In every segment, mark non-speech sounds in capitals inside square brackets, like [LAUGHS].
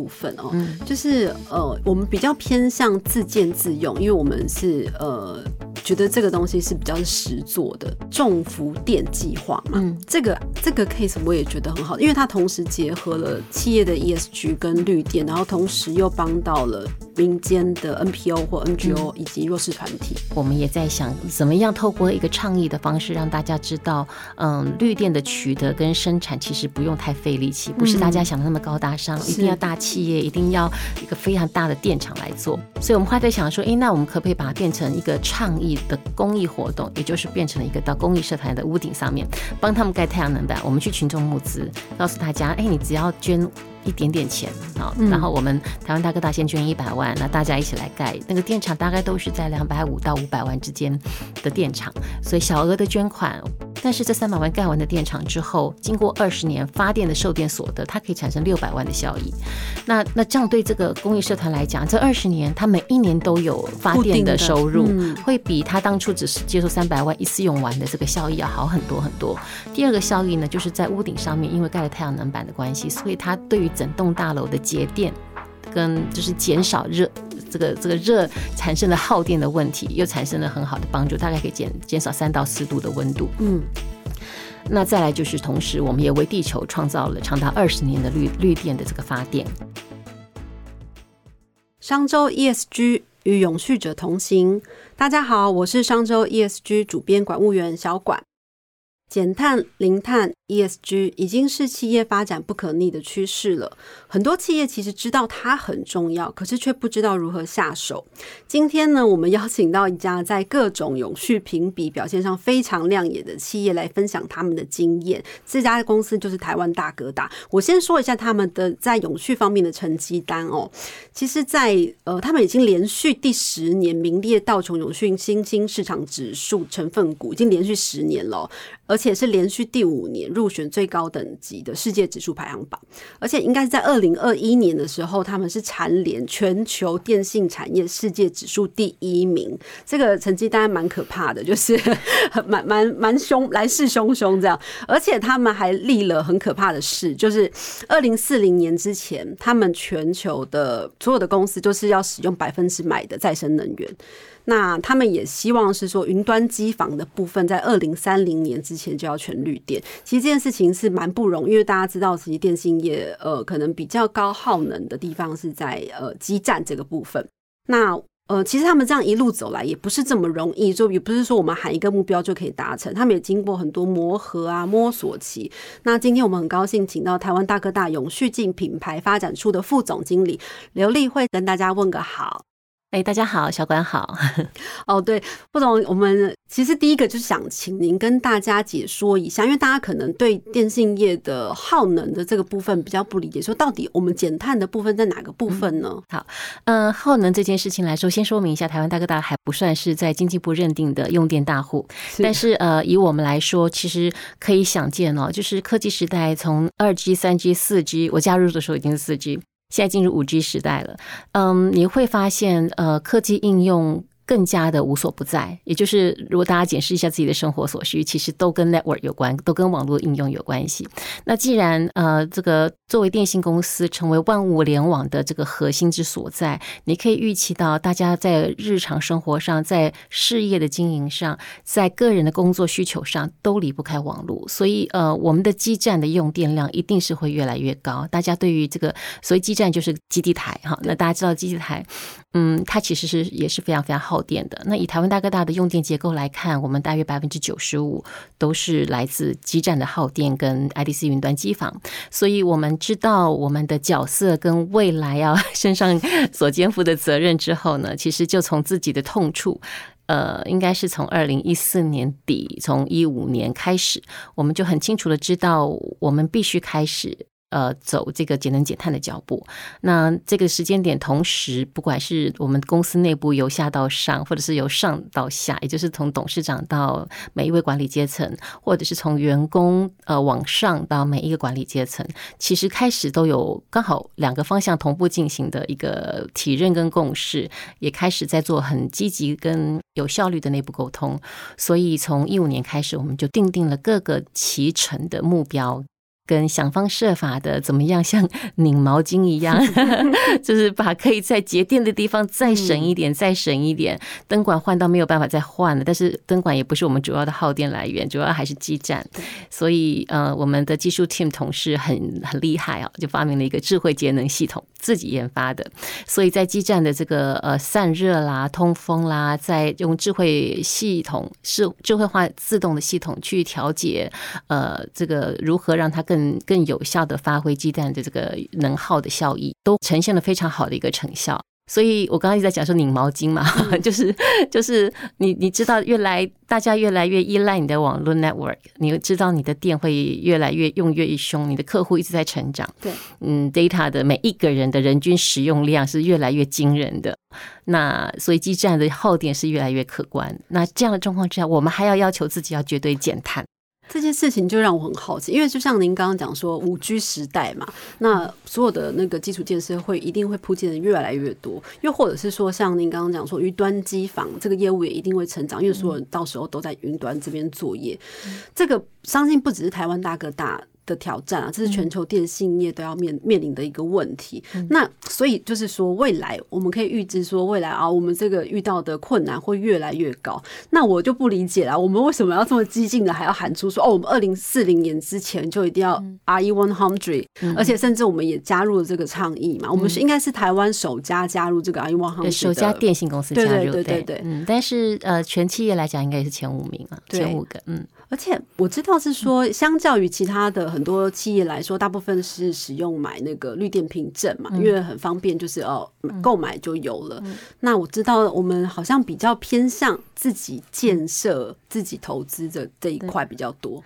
部分哦，就是呃，我们比较偏向自建自用，因为我们是呃。觉得这个东西是比较实做的重福电计划嘛，嗯，这个这个 case 我也觉得很好，因为它同时结合了企业的 ESG 跟绿电，然后同时又帮到了民间的 NPO 或 NGO 以及弱势团体。我们也在想，怎么样透过一个倡议的方式，让大家知道，嗯，绿电的取得跟生产其实不用太费力气，不是大家想的那么高大上，一定要大企业，一定要一个非常大的电厂来做。所以我们还在想说，哎，那我们可不可以把它变成一个倡议？的公益活动，也就是变成了一个到公益社团的屋顶上面，帮他们盖太阳能板。我们去群众募资，告诉大家，哎，你只要捐一点点钱啊，然后我们台湾大哥大先捐一百万，那大家一起来盖那个电厂，大概都是在两百五到五百万之间的电厂，所以小额的捐款。但是这三百万盖完的电厂之后，经过二十年发电的售电所得，它可以产生六百万的效益。那那这样对这个公益社团来讲，这二十年它每一年都有发电的收入，会比它当初只是接受三百万一次用完的这个效益要好很多很多。第二个效益呢，就是在屋顶上面，因为盖了太阳能板的关系，所以它对于整栋大楼的节电跟就是减少热。这个这个热产生的耗电的问题，又产生了很好的帮助，大概可以减减少三到四度的温度。嗯，那再来就是，同时我们也为地球创造了长达二十年的绿绿电的这个发电。商周 ESG 与永续者同行，大家好，我是商周 ESG 主编管务员小管。减碳、零碳、ESG 已经是企业发展不可逆的趋势了。很多企业其实知道它很重要，可是却不知道如何下手。今天呢，我们邀请到一家在各种永续评比表现上非常亮眼的企业来分享他们的经验。这家公司就是台湾大哥大。我先说一下他们的在永续方面的成绩单哦。其实，在呃，他们已经连续第十年名列道琼永续新兴市场指数成分股，已经连续十年了。而且是连续第五年入选最高等级的世界指数排行榜，而且应该是在二零二一年的时候，他们是蝉联全球电信产业世界指数第一名。这个成绩当然蛮可怕的，就是 [LAUGHS] 蛮蛮蛮凶，来势汹汹这样。而且他们还立了很可怕的事，就是二零四零年之前，他们全球的所有的公司就是要使用百分之百的再生能源。那他们也希望是说，云端机房的部分在二零三零年之前就要全绿电。其实这件事情是蛮不容易，因为大家知道，其实电信业呃可能比较高耗能的地方是在呃基站这个部分。那呃其实他们这样一路走来也不是这么容易，就也不是说我们喊一个目标就可以达成。他们也经过很多磨合啊摸索期。那今天我们很高兴请到台湾大哥大永续进品牌发展处的副总经理刘丽慧跟大家问个好。哎，大家好，小管好。[LAUGHS] 哦，对，副总，我们其实第一个就是想请您跟大家解说一下，因为大家可能对电信业的耗能的这个部分比较不理解，说到底我们减碳的部分在哪个部分呢？好，嗯，耗能这件事情来说，先说明一下，台湾大哥大还不算是在经济部认定的用电大户，但是呃，以我们来说，其实可以想见哦，就是科技时代从二 G、三 G、四 G，我加入的时候已经是四 G。现在进入五 G 时代了，嗯，你会发现，呃，科技应用。更加的无所不在，也就是如果大家检视一下自己的生活所需，其实都跟 network 有关，都跟网络应用有关系。那既然呃，这个作为电信公司成为万物联网的这个核心之所在，你可以预期到大家在日常生活上、在事业的经营上、在个人的工作需求上都离不开网络。所以呃，我们的基站的用电量一定是会越来越高。大家对于这个所以基站就是基地台哈，那大家知道基地台，嗯，它其实是也是非常非常耗。电的那以台湾大哥大的用电结构来看，我们大约百分之九十五都是来自基站的耗电跟 IDC 云端机房，所以我们知道我们的角色跟未来要身上所肩负的责任之后呢，其实就从自己的痛处，呃，应该是从二零一四年底，从一五年开始，我们就很清楚的知道，我们必须开始。呃，走这个节能减碳的脚步。那这个时间点，同时不管是我们公司内部由下到上，或者是由上到下，也就是从董事长到每一位管理阶层，或者是从员工呃往上到每一个管理阶层，其实开始都有刚好两个方向同步进行的一个体认跟共识，也开始在做很积极跟有效率的内部沟通。所以从一五年开始，我们就定定了各个骑乘的目标。跟想方设法的怎么样，像 [LAUGHS] 拧毛巾一样，[LAUGHS] 就是把可以在节电的地方再省一点，再省一点。灯管换到没有办法再换了，但是灯管也不是我们主要的耗电来源，主要还是基站。所以呃，我们的技术 team 同事很很厉害啊，就发明了一个智慧节能系统，自己研发的。所以在基站的这个呃散热啦、通风啦，在用智慧系统是智慧化自动的系统去调节呃这个如何让它更。更更有效的发挥鸡蛋的这个能耗的效益，都呈现了非常好的一个成效。所以我刚刚一直在讲说拧毛巾嘛，[LAUGHS] 就是就是你你知道，越来大家越来越依赖你的网络 network，你知道你的电会越来越用越凶，你的客户一直在成长，对，嗯，data 的每一个人的人均使用量是越来越惊人的，那所以基站的耗电是越来越可观。那这样的状况之下，我们还要要求自己要绝对减碳。这件事情就让我很好奇，因为就像您刚刚讲说，五 G 时代嘛，那所有的那个基础建设会一定会铺建的越来越多，又或者是说，像您刚刚讲说，云端机房这个业务也一定会成长，因为所有人到时候都在云端这边作业，这个相信不只是台湾大哥大。的挑战啊，这是全球电信业都要面面临的一个问题。那所以就是说，未来我们可以预知说，未来啊，我们这个遇到的困难会越来越高。那我就不理解了，我们为什么要这么激进的，还要喊出说，哦，我们二零四零年之前就一定要 RE one hundred，而且甚至我们也加入了这个倡议嘛。我们是应该是台湾首家加入这个 RE one hundred，首家电信公司加入，对对对，嗯，但是呃，全企业来讲，应该也是前五名啊，前五个，嗯。而且我知道是说，相较于其他的很多企业来说，大部分是使用买那个绿电凭证嘛，因为很方便，就是哦购买就有了。那我知道我们好像比较偏向自己建设、自己投资的这一块比较多。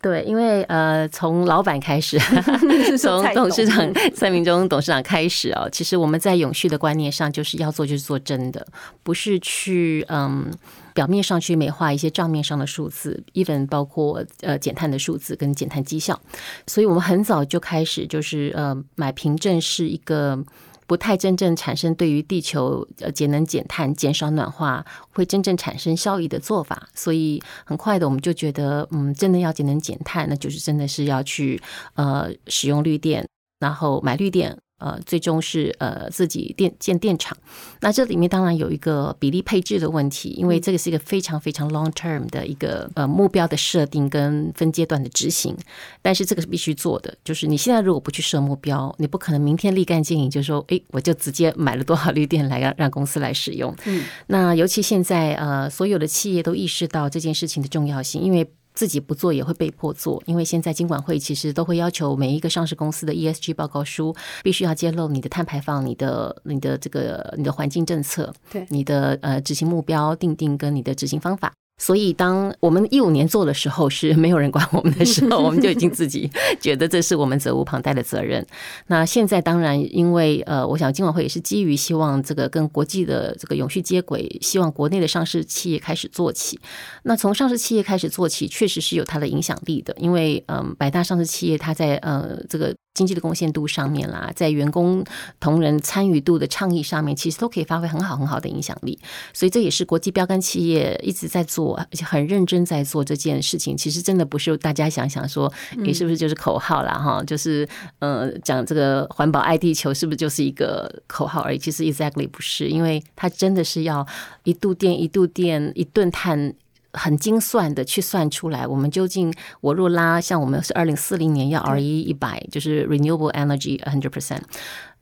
对，因为呃，从老板开始，[LAUGHS] 从董事长？[LAUGHS] 蔡明忠董事长开始哦，其实我们在永续的观念上，就是要做就是做真的，不是去嗯表面上去美化一些账面上的数字，even 包括呃减碳的数字跟减碳绩效，所以我们很早就开始就是呃买凭证是一个。不太真正产生对于地球呃节能减碳、减少暖化会真正产生效益的做法，所以很快的我们就觉得，嗯，真的要节能减碳，那就是真的是要去呃使用绿电，然后买绿电。呃，最终是呃自己电建电厂，那这里面当然有一个比例配置的问题，因为这个是一个非常非常 long term 的一个呃目标的设定跟分阶段的执行，但是这个是必须做的，就是你现在如果不去设目标，你不可能明天立竿见影就说，哎，我就直接买了多少绿电来让让公司来使用。嗯，那尤其现在呃，所有的企业都意识到这件事情的重要性，因为。自己不做也会被迫做，因为现在金管会其实都会要求每一个上市公司的 ESG 报告书必须要揭露你的碳排放、你的、你的这个、你的环境政策、对你的呃执行目标定定跟你的执行方法。所以，当我们一五年做的时候，是没有人管我们的时候，我们就已经自己觉得这是我们责无旁贷的责任。那现在当然，因为呃，我想金晚会也是基于希望这个跟国际的这个永续接轨，希望国内的上市企业开始做起。那从上市企业开始做起，确实是有它的影响力的，因为嗯，百大上市企业它在呃这个。经济的贡献度上面啦，在员工同仁参与度的倡议上面，其实都可以发挥很好很好的影响力。所以这也是国际标杆企业一直在做，而且很认真在做这件事情。其实真的不是大家想想说，你是不是就是口号啦？哈，就是呃讲这个环保爱地球，是不是就是一个口号而已？其实 exactly 不是，因为它真的是要一度电一度电一顿碳。很精算的去算出来，我们究竟我若拉像我们是二零四零年要 R 一一百，就是 renewable energy hundred percent。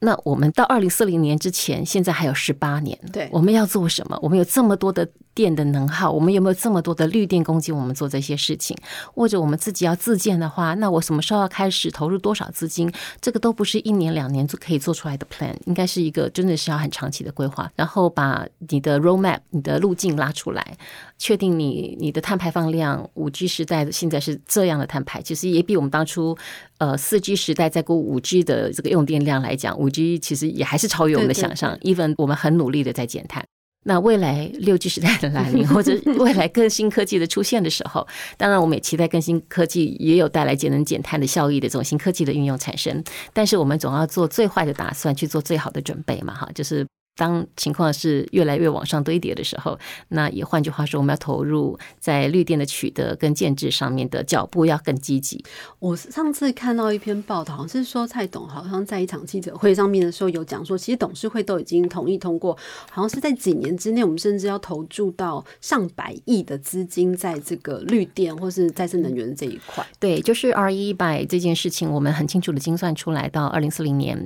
那我们到二零四零年之前，现在还有十八年，对，我们要做什么？我们有这么多的电的能耗，我们有没有这么多的绿电供给？我们做这些事情，或者我们自己要自建的话，那我什么时候要开始投入多少资金？这个都不是一年两年就可以做出来的 plan，应该是一个真的是要很长期的规划，然后把你的 roadmap、你的路径拉出来，确定你你的碳排放量。五 G 时代的现在是这样的碳排，其实也比我们当初呃四 G 时代再过五 G 的这个用电量来讲，五 G 其实也还是超越我们的想象。even 我们很努力的在减碳。那未来六 G 时代的来临，或者 [LAUGHS] 未来更新科技的出现的时候，当然我们也期待更新科技也有带来节能减碳的效益的这种新科技的运用产生。但是我们总要做最坏的打算，去做最好的准备嘛，哈，就是。当情况是越来越往上堆叠的时候，那也换句话说，我们要投入在绿电的取得跟建制上面的脚步要更积极。我上次看到一篇报道，好像是说蔡董好像在一场记者会上面的时候有讲说，其实董事会都已经同意通过，好像是在几年之内，我们甚至要投注到上百亿的资金在这个绿电或是再生能源这一块。对，就是 R 一百这件事情，我们很清楚的精算出来，到二零四零年，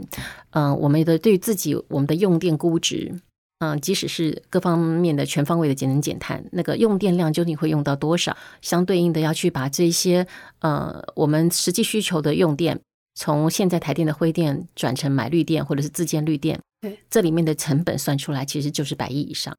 嗯，我们的对自己我们的用电估值，嗯，即使是各方面的全方位的节能减碳，那个用电量究竟会用到多少？相对应的要去把这些呃我们实际需求的用电，从现在台电的灰电转成买绿电或者是自建绿电，对，这里面的成本算出来其实就是百亿以上，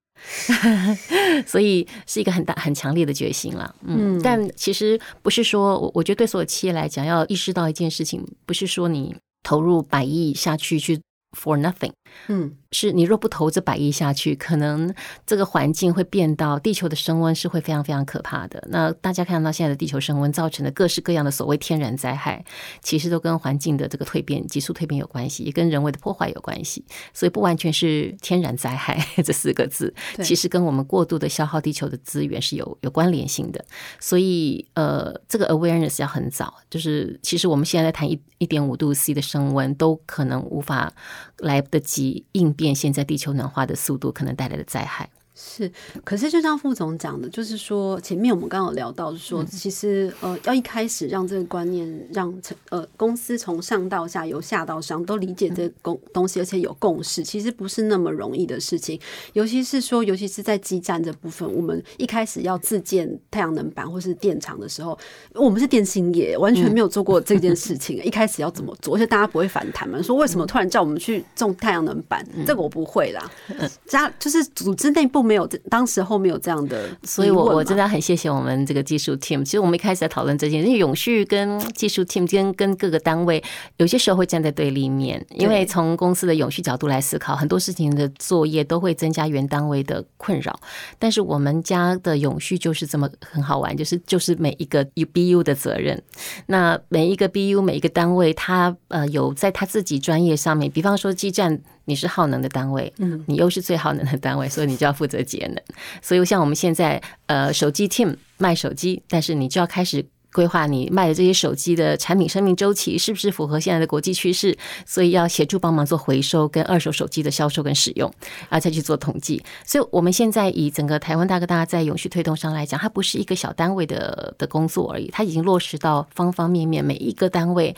[LAUGHS] 所以是一个很大很强烈的决心了。嗯，但其实不是说我我觉得对所有企业来讲，要意识到一件事情，不是说你投入百亿下去去 for nothing。嗯，是你若不投这百亿下去，可能这个环境会变到地球的升温是会非常非常可怕的。那大家看到现在的地球升温造成的各式各样的所谓天然灾害，其实都跟环境的这个蜕变、急速蜕变有关系，也跟人为的破坏有关系。所以不完全是天然灾害 [LAUGHS] 这四个字，其实跟我们过度的消耗地球的资源是有有关联性的。所以呃，这个 awareness 要很早，就是其实我们现在在谈一一点五度 C 的升温，都可能无法来得及。应变现在地球暖化的速度可能带来的灾害。是，可是就像副总讲的，就是说前面我们刚刚有聊到，说其实呃，要一开始让这个观念让呃公司从上到下由下到上都理解这公东西，而且有共识，其实不是那么容易的事情。尤其是说，尤其是在基站这部分，我们一开始要自建太阳能板或是电厂的时候，我们是电信业，完全没有做过这件事情。一开始要怎么做？而且大家不会反弹嘛？说为什么突然叫我们去种太阳能板？这个我不会啦。家就是组织内部。没有，当时后面有这样的，所以我我真的很谢谢我们这个技术 team。其实我们一开始在讨论这件，因为永续跟技术 team 跟跟各个单位有些时候会站在对立面，因为从公司的永续角度来思考，很多事情的作业都会增加原单位的困扰。但是我们家的永续就是这么很好玩，就是就是每一个 U BU 的责任。那每一个 BU 每一个单位，他呃有在他自己专业上面，比方说基站。你是耗能的单位，嗯，你又是最耗能的单位，所以你就要负责节能。所以像我们现在，呃，手机 team 卖手机，但是你就要开始规划你卖的这些手机的产品生命周期是不是符合现在的国际趋势，所以要协助帮忙做回收跟二手手机的销售跟使用，然后再去做统计。所以我们现在以整个台湾大哥大在永续推动上来讲，它不是一个小单位的的工作而已，它已经落实到方方面面每一个单位，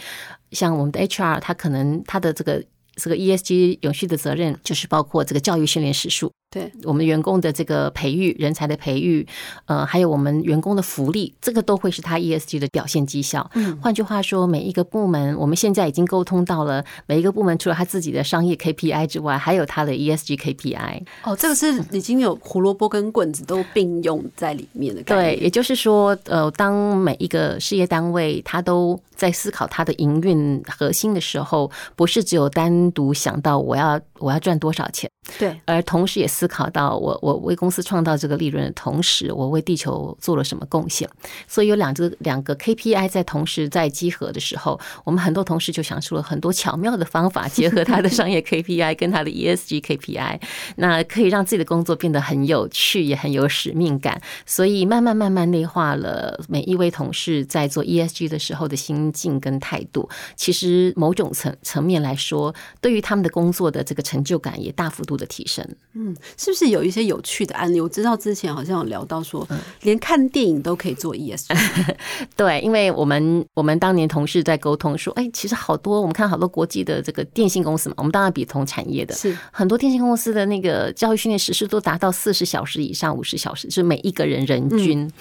像我们的 HR，它可能它的这个。这个 ESG 永续的责任就是包括这个教育训练时数。对我们员工的这个培育、人才的培育，呃，还有我们员工的福利，这个都会是他 ESG 的表现绩效。嗯，换句话说，每一个部门，我们现在已经沟通到了，每一个部门除了他自己的商业 KPI 之外，还有他的 ESG KPI。哦，这个是已经有胡萝卜跟棍子都并用在里面的。对，也就是说，呃，当每一个事业单位他都在思考他的营运核心的时候，不是只有单独想到我要我要赚多少钱。对，而同时也思考到我我为公司创造这个利润的同时，我为地球做了什么贡献。所以有两个两个 KPI 在同时在集合的时候，我们很多同事就想出了很多巧妙的方法，结合他的商业 [LAUGHS] KPI 跟他的 ESG KPI，那可以让自己的工作变得很有趣，也很有使命感。所以慢慢慢慢内化了每一位同事在做 ESG 的时候的心境跟态度。其实某种层层面来说，对于他们的工作的这个成就感也大幅度。的提升，嗯，是不是有一些有趣的案例？我知道之前好像有聊到说，连看电影都可以做 ESG。[LAUGHS] 对，因为我们我们当年同事在沟通说，哎，其实好多我们看好多国际的这个电信公司嘛，我们当然比同产业的，是很多电信公司的那个教育训练时数都达到四十小时以上，五十小时，就是每一个人人均。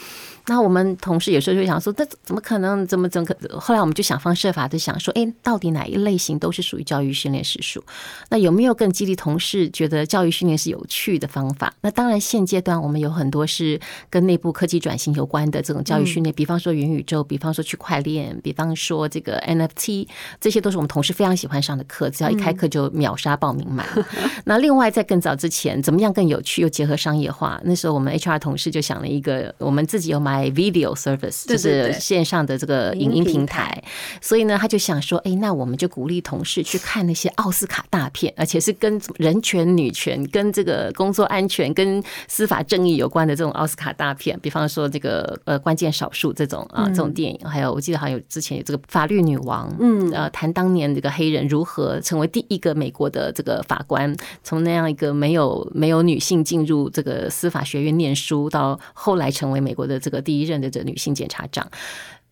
那我们同事有时候就想说，那怎么可能？怎么怎么？后来我们就想方设法的想说，哎，到底哪一类型都是属于教育训练时数？那有没有更激励同事觉得教育训练是有趣的方法？那当然，现阶段我们有很多是跟内部科技转型有关的这种教育训练，比方说元宇宙，比方说区块链，比方说这个 NFT，这些都是我们同事非常喜欢上的课，只要一开课就秒杀报名满。[LAUGHS] 那另外在更早之前，怎么样更有趣又结合商业化？那时候我们 HR 同事就想了一个，我们自己有买。卖 video service，就是线上的这个影音平台。所以呢，他就想说，哎，那我们就鼓励同事去看那些奥斯卡大片，而且是跟人权、女权、跟这个工作安全、跟司法正义有关的这种奥斯卡大片，比方说这个呃关键少数这种啊这种电影，还有我记得好像有之前有这个法律女王，嗯，呃，谈当年这个黑人如何成为第一个美国的这个法官，从那样一个没有没有女性进入这个司法学院念书，到后来成为美国的这个第一任的这女性检察长，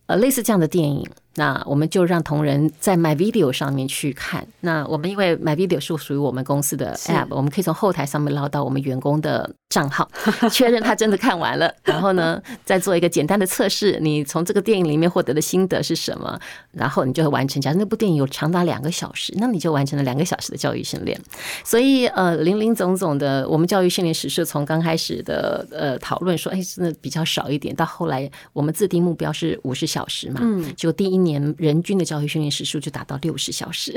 呃，类似这样的电影。那我们就让同仁在 My Video 上面去看。那我们因为 My Video 是属于我们公司的 App，我们可以从后台上面捞到我们员工的账号，[LAUGHS] 确认他真的看完了。然后呢，再做一个简单的测试，你从这个电影里面获得的心得是什么？然后你就会完成。假如那部电影有长达两个小时，那你就完成了两个小时的教育训练。所以呃，林林总总的，我们教育训练史是从刚开始的呃讨论说，哎，真的比较少一点，到后来我们自定目标是五十小时嘛，嗯，就第一年。人均的教育训练时数就达到六十小时，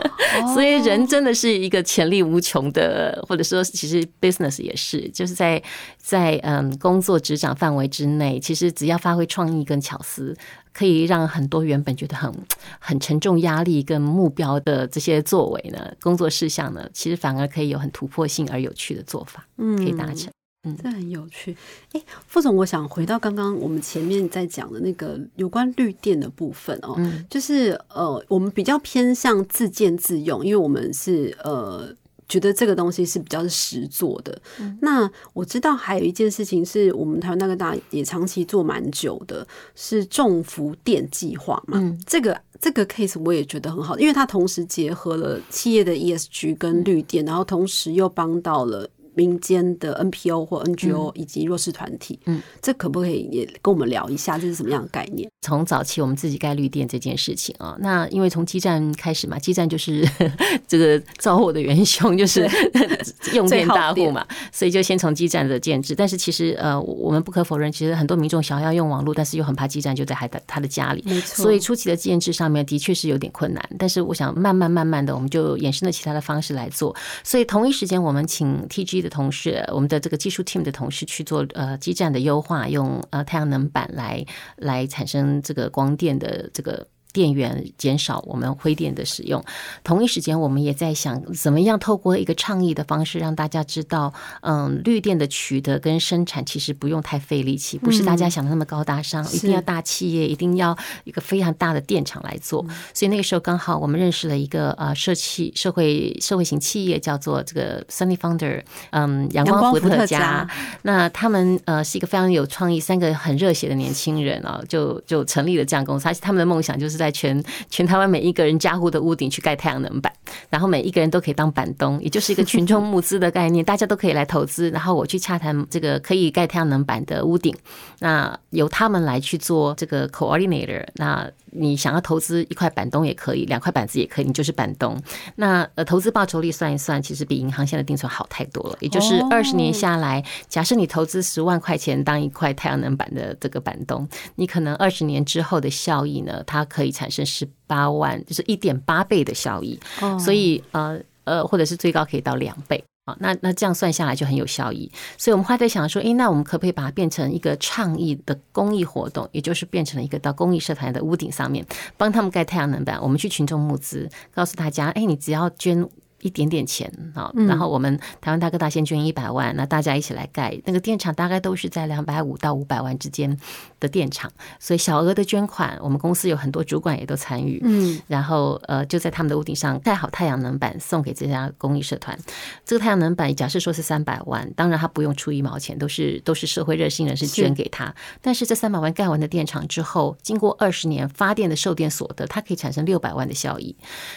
[LAUGHS] 所以人真的是一个潜力无穷的，或者说其实 business 也是，就是在在嗯工作职掌范围之内，其实只要发挥创意跟巧思，可以让很多原本觉得很很沉重压力跟目标的这些作为呢，工作事项呢，其实反而可以有很突破性而有趣的做法，嗯，可以达成。嗯，这很有趣。哎，副总，我想回到刚刚我们前面在讲的那个有关绿电的部分哦，就是呃，我们比较偏向自建自用，因为我们是呃觉得这个东西是比较是实做的。那我知道还有一件事情是我们台湾大哥大也长期做蛮久的，是重福电计划嘛。嗯，这个这个 case 我也觉得很好，因为它同时结合了企业的 ESG 跟绿电，然后同时又帮到了。民间的 NPO 或 NGO 以及弱势团体，嗯，这可不可以也跟我们聊一下，这是什么样的概念？从早期我们自己盖绿电这件事情啊，那因为从基站开始嘛，基站就是 [LAUGHS] 这个造火的元凶，就是 [LAUGHS] 用电大户嘛，所以就先从基站的建制。但是其实呃，我们不可否认，其实很多民众想要用网络，但是又很怕基站就在他的他的家里，没错。所以初期的建制上面的确是有点困难，但是我想慢慢慢慢的，我们就衍生了其他的方式来做。所以同一时间，我们请 TG 的。同事，我们的这个技术 team 的同事去做呃基站的优化，用呃太阳能板来来产生这个光电的这个。电源减少我们灰电的使用，同一时间我们也在想怎么样透过一个倡议的方式让大家知道，嗯，绿电的取得跟生产其实不用太费力气，不是大家想的那么高大上，一定要大企业，一定要一个非常大的电厂来做。所以那个时候刚好我们认识了一个呃社企社会社会型企业，叫做这个 Sunny Founder，嗯，阳光伏特加。那他们呃是一个非常有创意，三个很热血的年轻人啊，就就成立了这样公司。而且他们的梦想就是。在全全台湾每一个人家户的屋顶去盖太阳能板，然后每一个人都可以当板东，也就是一个群众募资的概念，大家都可以来投资，然后我去洽谈这个可以盖太阳能板的屋顶，那由他们来去做这个 coordinator，那。你想要投资一块板东也可以，两块板子也可以，你就是板东。那呃，投资报酬率算一算，其实比银行现在定存好太多了。也就是二十年下来，假设你投资十万块钱当一块太阳能板的这个板东，你可能二十年之后的效益呢，它可以产生十八万，就是一点八倍的效益。所以呃呃，或者是最高可以到两倍。那那这样算下来就很有效益，所以我们还在想说，诶，那我们可不可以把它变成一个倡议的公益活动，也就是变成了一个到公益社团的屋顶上面帮他们盖太阳能板，我们去群众募资，告诉大家，哎，你只要捐。一点点钱啊，然后我们台湾大哥大先捐一百万，那大家一起来盖那个电厂，大概都是在两百五到五百万之间的电厂，所以小额的捐款，我们公司有很多主管也都参与，嗯，然后呃就在他们的屋顶上盖好太阳能板，送给这家公益社团。这个太阳能板假设说是三百万，当然他不用出一毛钱，都是都是社会热心人士捐给他。但是这三百万盖完的电厂之后，经过二十年发电的售电所得，它可以产生六百万的效益。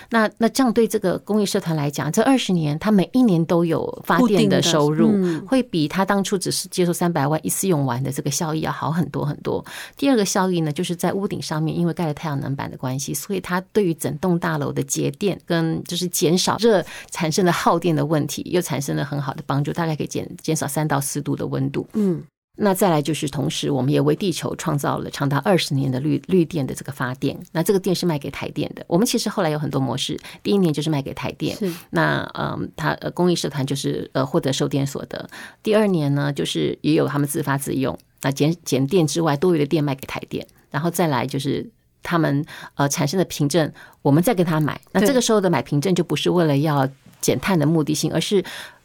那那这样对这个公益社团来，讲这二十年，他每一年都有发电的收入，会比他当初只是接受三百万一次用完的这个效益要好很多很多。第二个效益呢，就是在屋顶上面，因为盖了太阳能板的关系，所以它对于整栋大楼的节电跟就是减少热产生的耗电的问题，又产生了很好的帮助，大概可以减减少三到四度的温度。嗯。那再来就是同时，我们也为地球创造了长达二十年的绿绿电的这个发电。那这个电是卖给台电的。我们其实后来有很多模式，第一年就是卖给台电，那嗯，它呃公益社团就是呃获得售电所得。第二年呢，就是也有他们自发自用，那减减电之外，多余的电卖给台电。然后再来就是他们呃产生的凭证，我们再给他买。那这个时候的买凭证就不是为了要减碳的目的性，而是。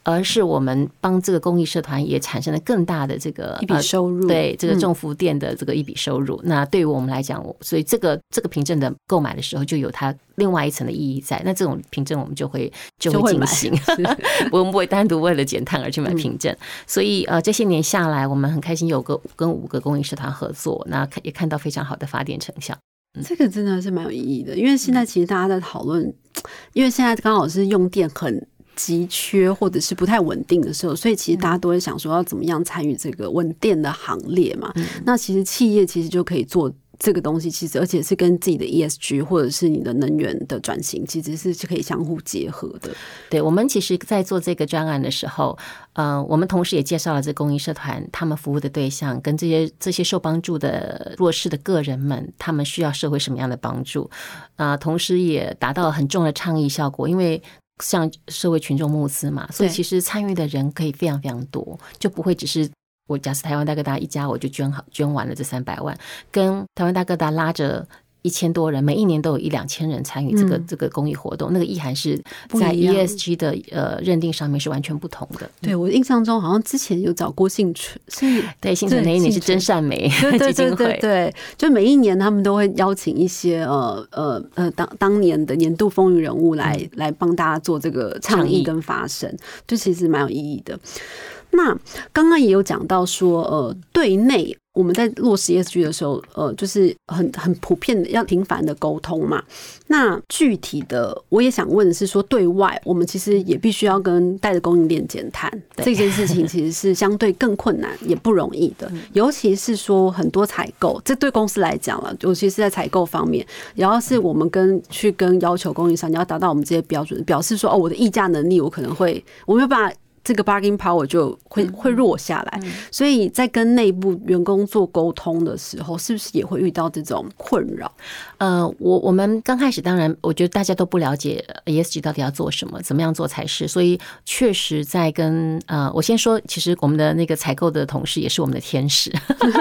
而是我们帮这个公益社团也产生了更大的这个一笔收入，对这个中福店的这个一笔收入。那对于我们来讲，所以这个这个凭证的购买的时候，就有它另外一层的意义在。那这种凭证我们就会就会进行，[LAUGHS] 我们不会单独为了减碳而去买凭证。所以呃，这些年下来，我们很开心有个跟五个公益社团合作，那也看到非常好的发电成效。这个真的是蛮有意义的，因为现在其实大家在讨论，因为现在刚好是用电很。急缺或者是不太稳定的时候，所以其实大家都会想说要怎么样参与这个稳定的行列嘛。那其实企业其实就可以做这个东西，其实而且是跟自己的 ESG 或者是你的能源的转型，其实是是可以相互结合的。对我们其实，在做这个专案的时候，呃，我们同时也介绍了这公益社团他们服务的对象，跟这些这些受帮助的弱势的个人们，他们需要社会什么样的帮助啊？同时也达到了很重的倡议效果，因为。向社会群众募资嘛，所以其实参与的人可以非常非常多，就不会只是我假设台湾大哥大一家，我就捐好捐完了这三百万，跟台湾大哥大拉着。一千多人，每一年都有一两千人参与这个这个公益活动，那个意涵是在 ESG 的呃认定上面是完全不同的。对我印象中，好像之前有找过幸存，是 [LAUGHS] 对幸存那一年是真善美 [LAUGHS] 基金会，对，就每一年他们都会邀请一些呃呃呃当当年的年度风云人物来来帮大家做这个倡议跟发声，就其实蛮有意义的。那刚刚也有讲到说，呃，对内。我们在落实 ESG 的时候，呃，就是很很普遍的要频繁的沟通嘛。那具体的，我也想问的是，说对外，我们其实也必须要跟带着供应链减碳这件事情，其实是相对更困难也不容易的。尤其是说很多采购，这对公司来讲了，尤其是在采购方面，也要是我们跟去跟要求供应商，你要达到我们这些标准，表示说哦，我的议价能力，我可能会我没有办法。这个 bargaining power 就会会弱下来，所以在跟内部员工做沟通的时候，是不是也会遇到这种困扰？呃，我我们刚开始当然，我觉得大家都不了解 ESG 到底要做什么，怎么样做才是，所以确实在跟呃，我先说，其实我们的那个采购的同事也是我们的天使，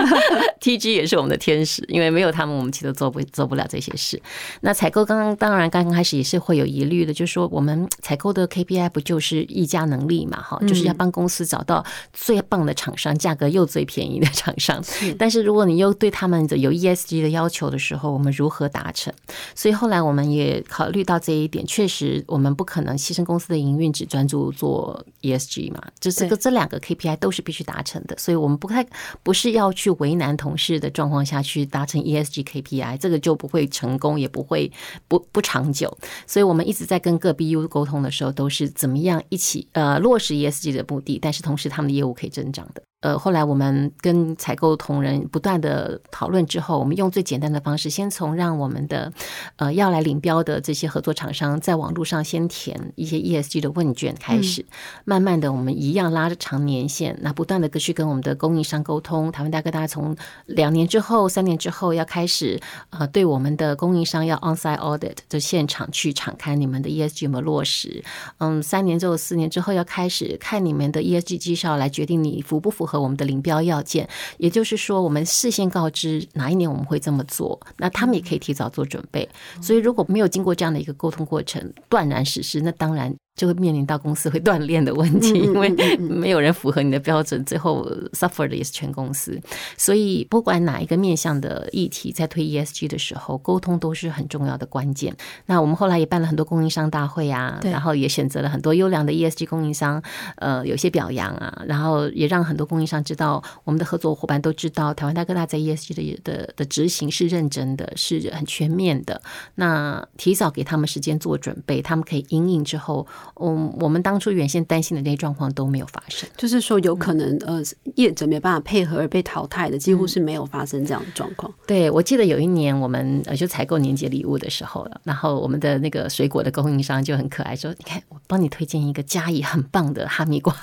[LAUGHS] TG 也是我们的天使，因为没有他们，我们其实做不做不了这些事。那采购刚刚当然刚刚开始也是会有疑虑的，就是说我们采购的 KPI 不就是议价能力嘛？哈。就是要帮公司找到最棒的厂商，价格又最便宜的厂商。[LAUGHS] 但是如果你又对他们的有 ESG 的要求的时候，我们如何达成？所以后来我们也考虑到这一点，确实我们不可能牺牲公司的营运，只专注做 ESG 嘛。就这个这两个 KPI 都是必须达成的，所以我们不太不是要去为难同事的状况下去达成 ESG KPI，这个就不会成功，也不会不不长久。所以我们一直在跟各 BU 沟通的时候，都是怎么样一起呃落实。Sg 的目的，但是同时他们的业务可以增长的。呃，后来我们跟采购同仁不断的讨论之后，我们用最简单的方式，先从让我们的呃要来领标的这些合作厂商在网络上先填一些 ESG 的问卷开始，慢慢的我们一样拉着长年限，那不断的去跟我们的供应商沟通。台湾大哥大从两年之后、三年之后要开始呃对我们的供应商要 onsite audit 就现场去敞开你们的 ESG 有没有落实？嗯，三年之后、四年之后要开始看你们的 ESG 绩效来决定你符不符合。我们的林标要件，也就是说，我们事先告知哪一年我们会这么做，那他们也可以提早做准备。所以，如果没有经过这样的一个沟通过程，断然实施，那当然。就会面临到公司会断链的问题，因为没有人符合你的标准，最后 suffer 的也是全公司。所以不管哪一个面向的议题，在推 ESG 的时候，沟通都是很重要的关键。那我们后来也办了很多供应商大会啊，然后也选择了很多优良的 ESG 供应商，呃，有些表扬啊，然后也让很多供应商知道，我们的合作伙伴都知道，台湾大哥大在 ESG 的的的执行是认真的，是很全面的。那提早给他们时间做准备，他们可以应应之后。嗯，我们当初原先担心的那些状况都没有发生。就是说，有可能呃，业者没办法配合而被淘汰的，几乎是没有发生这样的状况。对，我记得有一年我们呃就采购年节礼物的时候了，然后我们的那个水果的供应商就很可爱，说：“你看，我帮你推荐一个嘉义很棒的哈密瓜，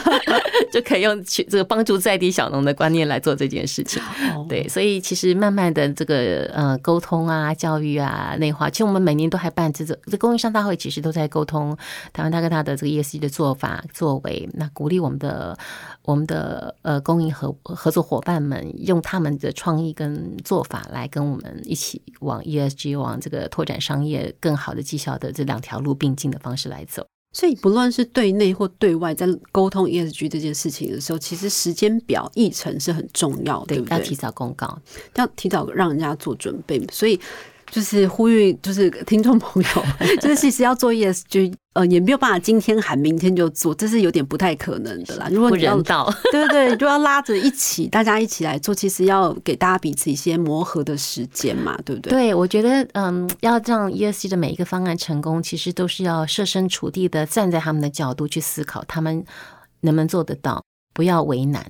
[LAUGHS] 就可以用去这个帮助在地小农的观念来做这件事情。”对，所以其实慢慢的这个呃沟通啊、教育啊、内化，其实我们每年都还办这个这供应商大会，其实都在沟通台湾大哥大的这个 ESG 的做法作为，那鼓励我们的我们的呃供应合合作伙伴们用他们的创意跟做法来跟我们一起往 ESG 往这个拓展商业更好的绩效的这两条路并进的方式来走。所以不论是对内或对外，在沟通 ESG 这件事情的时候，其实时间表议程是很重要，对不对？要提早公告，要提早让人家做准备。所以就是呼吁，就是听众朋友，[LAUGHS] 就是其实要做 ESG。呃，也没有办法今天喊，明天就做，这是有点不太可能的啦。如果你要到，[LAUGHS] 对对对，就要拉着一起，大家一起来做，其实要给大家彼此一些磨合的时间嘛，对不对？对，我觉得，嗯，要让 ESG 的每一个方案成功，其实都是要设身处地的站在他们的角度去思考，他们能不能做得到，不要为难。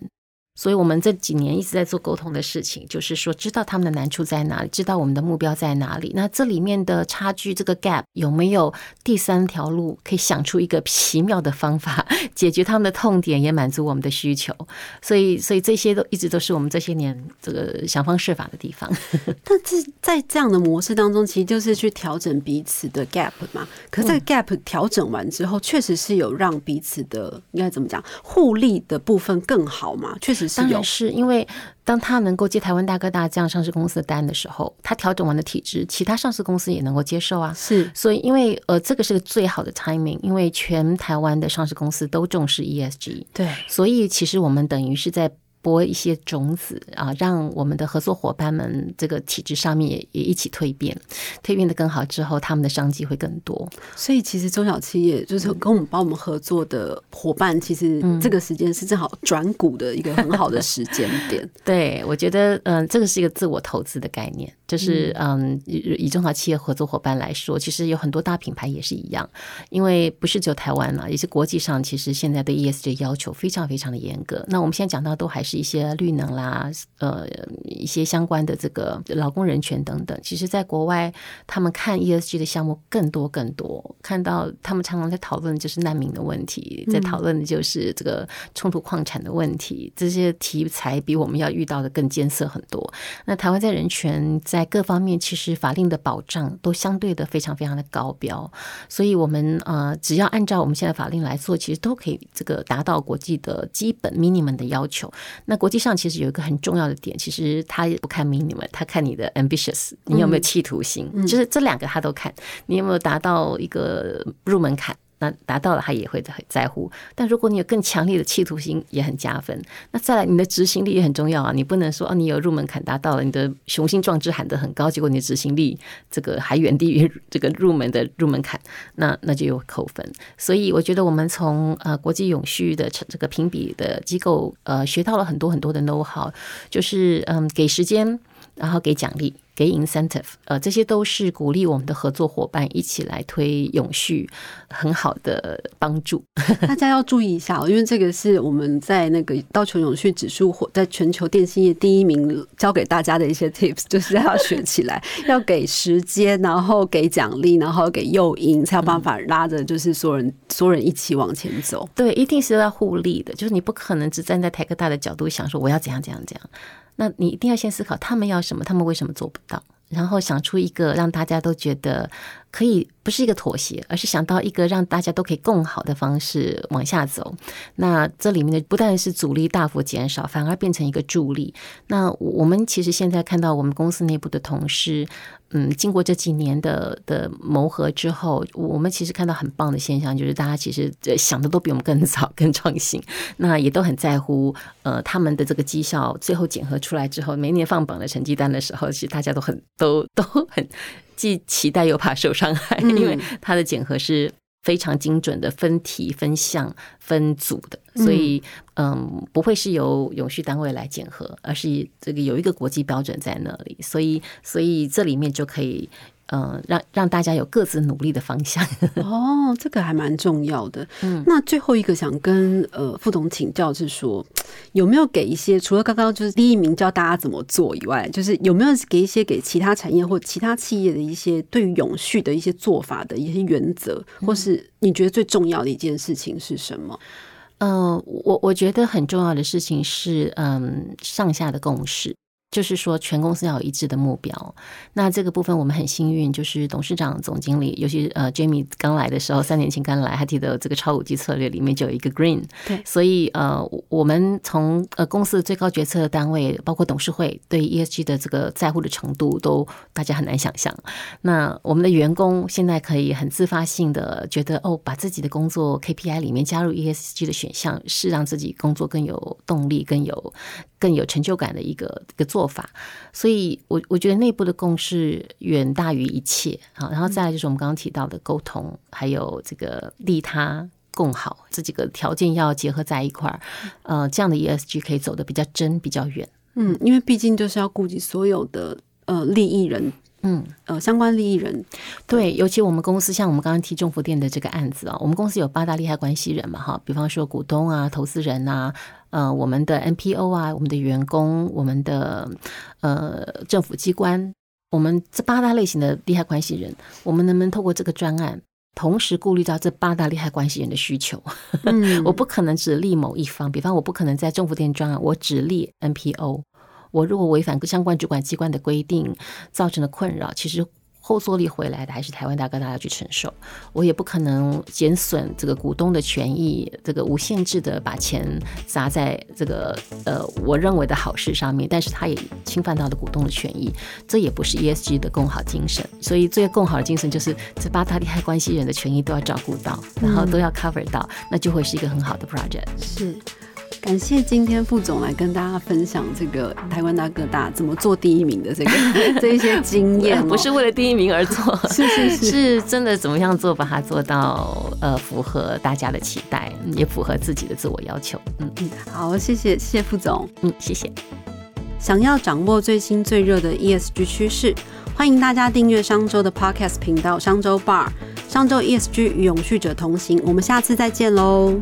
所以，我们这几年一直在做沟通的事情，就是说，知道他们的难处在哪里，知道我们的目标在哪里。那这里面的差距，这个 gap 有没有第三条路，可以想出一个奇妙的方法，[LAUGHS] 解决他们的痛点，也满足我们的需求。所以，所以这些都一直都是我们这些年这个想方设法的地方。[LAUGHS] 但是在这样的模式当中，其实就是去调整彼此的 gap 嘛。可是这个 gap 调整完之后，确实是有让彼此的应该怎么讲互利的部分更好嘛？确实。当然是因为，当他能够接台湾大哥大这样上市公司的单的时候，他调整完的体制，其他上市公司也能够接受啊。是，所以因为呃，这个是个最好的 timing，因为全台湾的上市公司都重视 ESG，对，所以其实我们等于是在。播一些种子啊，让我们的合作伙伴们这个体制上面也也一起蜕变，蜕变的更好之后，他们的商机会更多。所以其实中小企业就是跟我们帮我们合作的伙伴，其实这个时间是正好转股的一个很好的时间点。[LAUGHS] 对，我觉得嗯，这个是一个自我投资的概念，就是嗯，以中小企业合作伙伴来说，其实有很多大品牌也是一样，因为不是只有台湾嘛，也是国际上，其实现在对 ESG 要求非常非常的严格。那我们现在讲到都还是。一些绿能啦，呃，一些相关的这个劳工人权等等，其实，在国外，他们看 ESG 的项目更多更多。看到他们常常在讨论就是难民的问题，在讨论的就是这个冲突矿产的问题，这些题材比我们要遇到的更艰涩很多。那台湾在人权在各方面，其实法令的保障都相对的非常非常的高标，所以我们呃，只要按照我们现在法令来做，其实都可以这个达到国际的基本 minimum 的要求。那国际上其实有一个很重要的点，其实他也不看 minimum，他看你的 ambitious，你有没有企图心，就是这两个他都看，你有没有达到一个入门槛。那达到了，他也会很在乎。但如果你有更强烈的企图心，也很加分。那再来，你的执行力也很重要啊！你不能说哦，你有入门槛达到了，你的雄心壮志喊得很高，结果你的执行力这个还远低于这个入门的入门槛，那那就有扣分。所以我觉得我们从呃国际永续的这个评比的机构呃学到了很多很多的 know how，就是嗯给时间，然后给奖励。给 incentive，呃，这些都是鼓励我们的合作伙伴一起来推永续很好的帮助。[LAUGHS] 大家要注意一下哦，因为这个是我们在那个道琼永续指数或在全球电信业第一名教给大家的一些 tips，就是要学起来，[LAUGHS] 要给时间，然后给奖励，然后给诱因，才有办法拉着就是所有人所有人一起往前走。对，一定是要互利的，就是你不可能只站在台科大的角度想说我要怎样怎样怎样。那你一定要先思考他们要什么，他们为什么做不到，然后想出一个让大家都觉得可以。不是一个妥协，而是想到一个让大家都可以更好的方式往下走。那这里面的不但是阻力大幅减少，反而变成一个助力。那我们其实现在看到我们公司内部的同事，嗯，经过这几年的的磨合之后，我们其实看到很棒的现象，就是大家其实想的都比我们更早、更创新。那也都很在乎，呃，他们的这个绩效最后检核出来之后，每年放榜的成绩单的时候，其实大家都很都都很。既期待又怕受伤害，因为它的检核是非常精准的，分题、分项、分组的，所以嗯，不会是由永续单位来检核，而是这个有一个国际标准在那里，所以所以这里面就可以呃，让让大家有各自努力的方向。[LAUGHS] 哦，这个还蛮重要的。嗯，那最后一个想跟呃副总请教是说，有没有给一些除了刚刚就是第一名教大家怎么做以外，就是有没有给一些给其他产业或其他企业的一些对于永续的一些做法的一些原则，或是你觉得最重要的一件事情是什么？嗯，我我觉得很重要的事情是，嗯，上下的共识。就是说，全公司要有一致的目标。那这个部分我们很幸运，就是董事长、总经理，尤其呃，Jamie 刚来的时候，三年前刚来，还记得这个超五 G 策略里面就有一个 Green。对，所以呃，我们从呃公司的最高决策单位，包括董事会，对 ESG 的这个在乎的程度，都大家很难想象。那我们的员工现在可以很自发性的觉得，哦，把自己的工作 KPI 里面加入 ESG 的选项，是让自己工作更有动力、更有。更有成就感的一个一个做法，所以我我觉得内部的共识远大于一切好，然后再来就是我们刚刚提到的沟通，还有这个利他共好这几个条件要结合在一块儿，呃，这样的 ESG 可以走得比较真、比较远。嗯，因为毕竟就是要顾及所有的呃利益人。嗯，呃，相关利益人，对，尤其我们公司，像我们刚刚提中福店的这个案子啊，我们公司有八大利害关系人嘛，哈，比方说股东啊、投资人啊，呃，我们的 NPO 啊，我们的员工，我们的呃政府机关，我们这八大类型的利害关系人，我们能不能透过这个专案，同时顾虑到这八大利害关系人的需求？[LAUGHS] 嗯，我不可能只立某一方，比方我不可能在政府店专案，我只立 NPO。我如果违反相关主管机关的规定，造成的困扰，其实后坐力回来的还是台湾大哥大要去承受。我也不可能减损这个股东的权益，这个无限制的把钱砸在这个呃我认为的好事上面，但是他也侵犯到了股东的权益，这也不是 ESG 的共好精神。所以最共好的精神就是这八大利害关系人的权益都要照顾到，然后都要 cover 到，那就会是一个很好的 project。是。感谢今天副总来跟大家分享这个台湾大哥大怎么做第一名的这个这一些经验，[LAUGHS] 不是为了第一名而做，[LAUGHS] 是是是，是真的怎么样做，把它做到呃符合大家的期待，也符合自己的自我要求。嗯嗯，好，谢谢谢谢副总，嗯，谢谢。想要掌握最新最热的 ESG 趋势，欢迎大家订阅商周的 Podcast 频道商周 Bar，商周 ESG 与永续者同行，我们下次再见喽。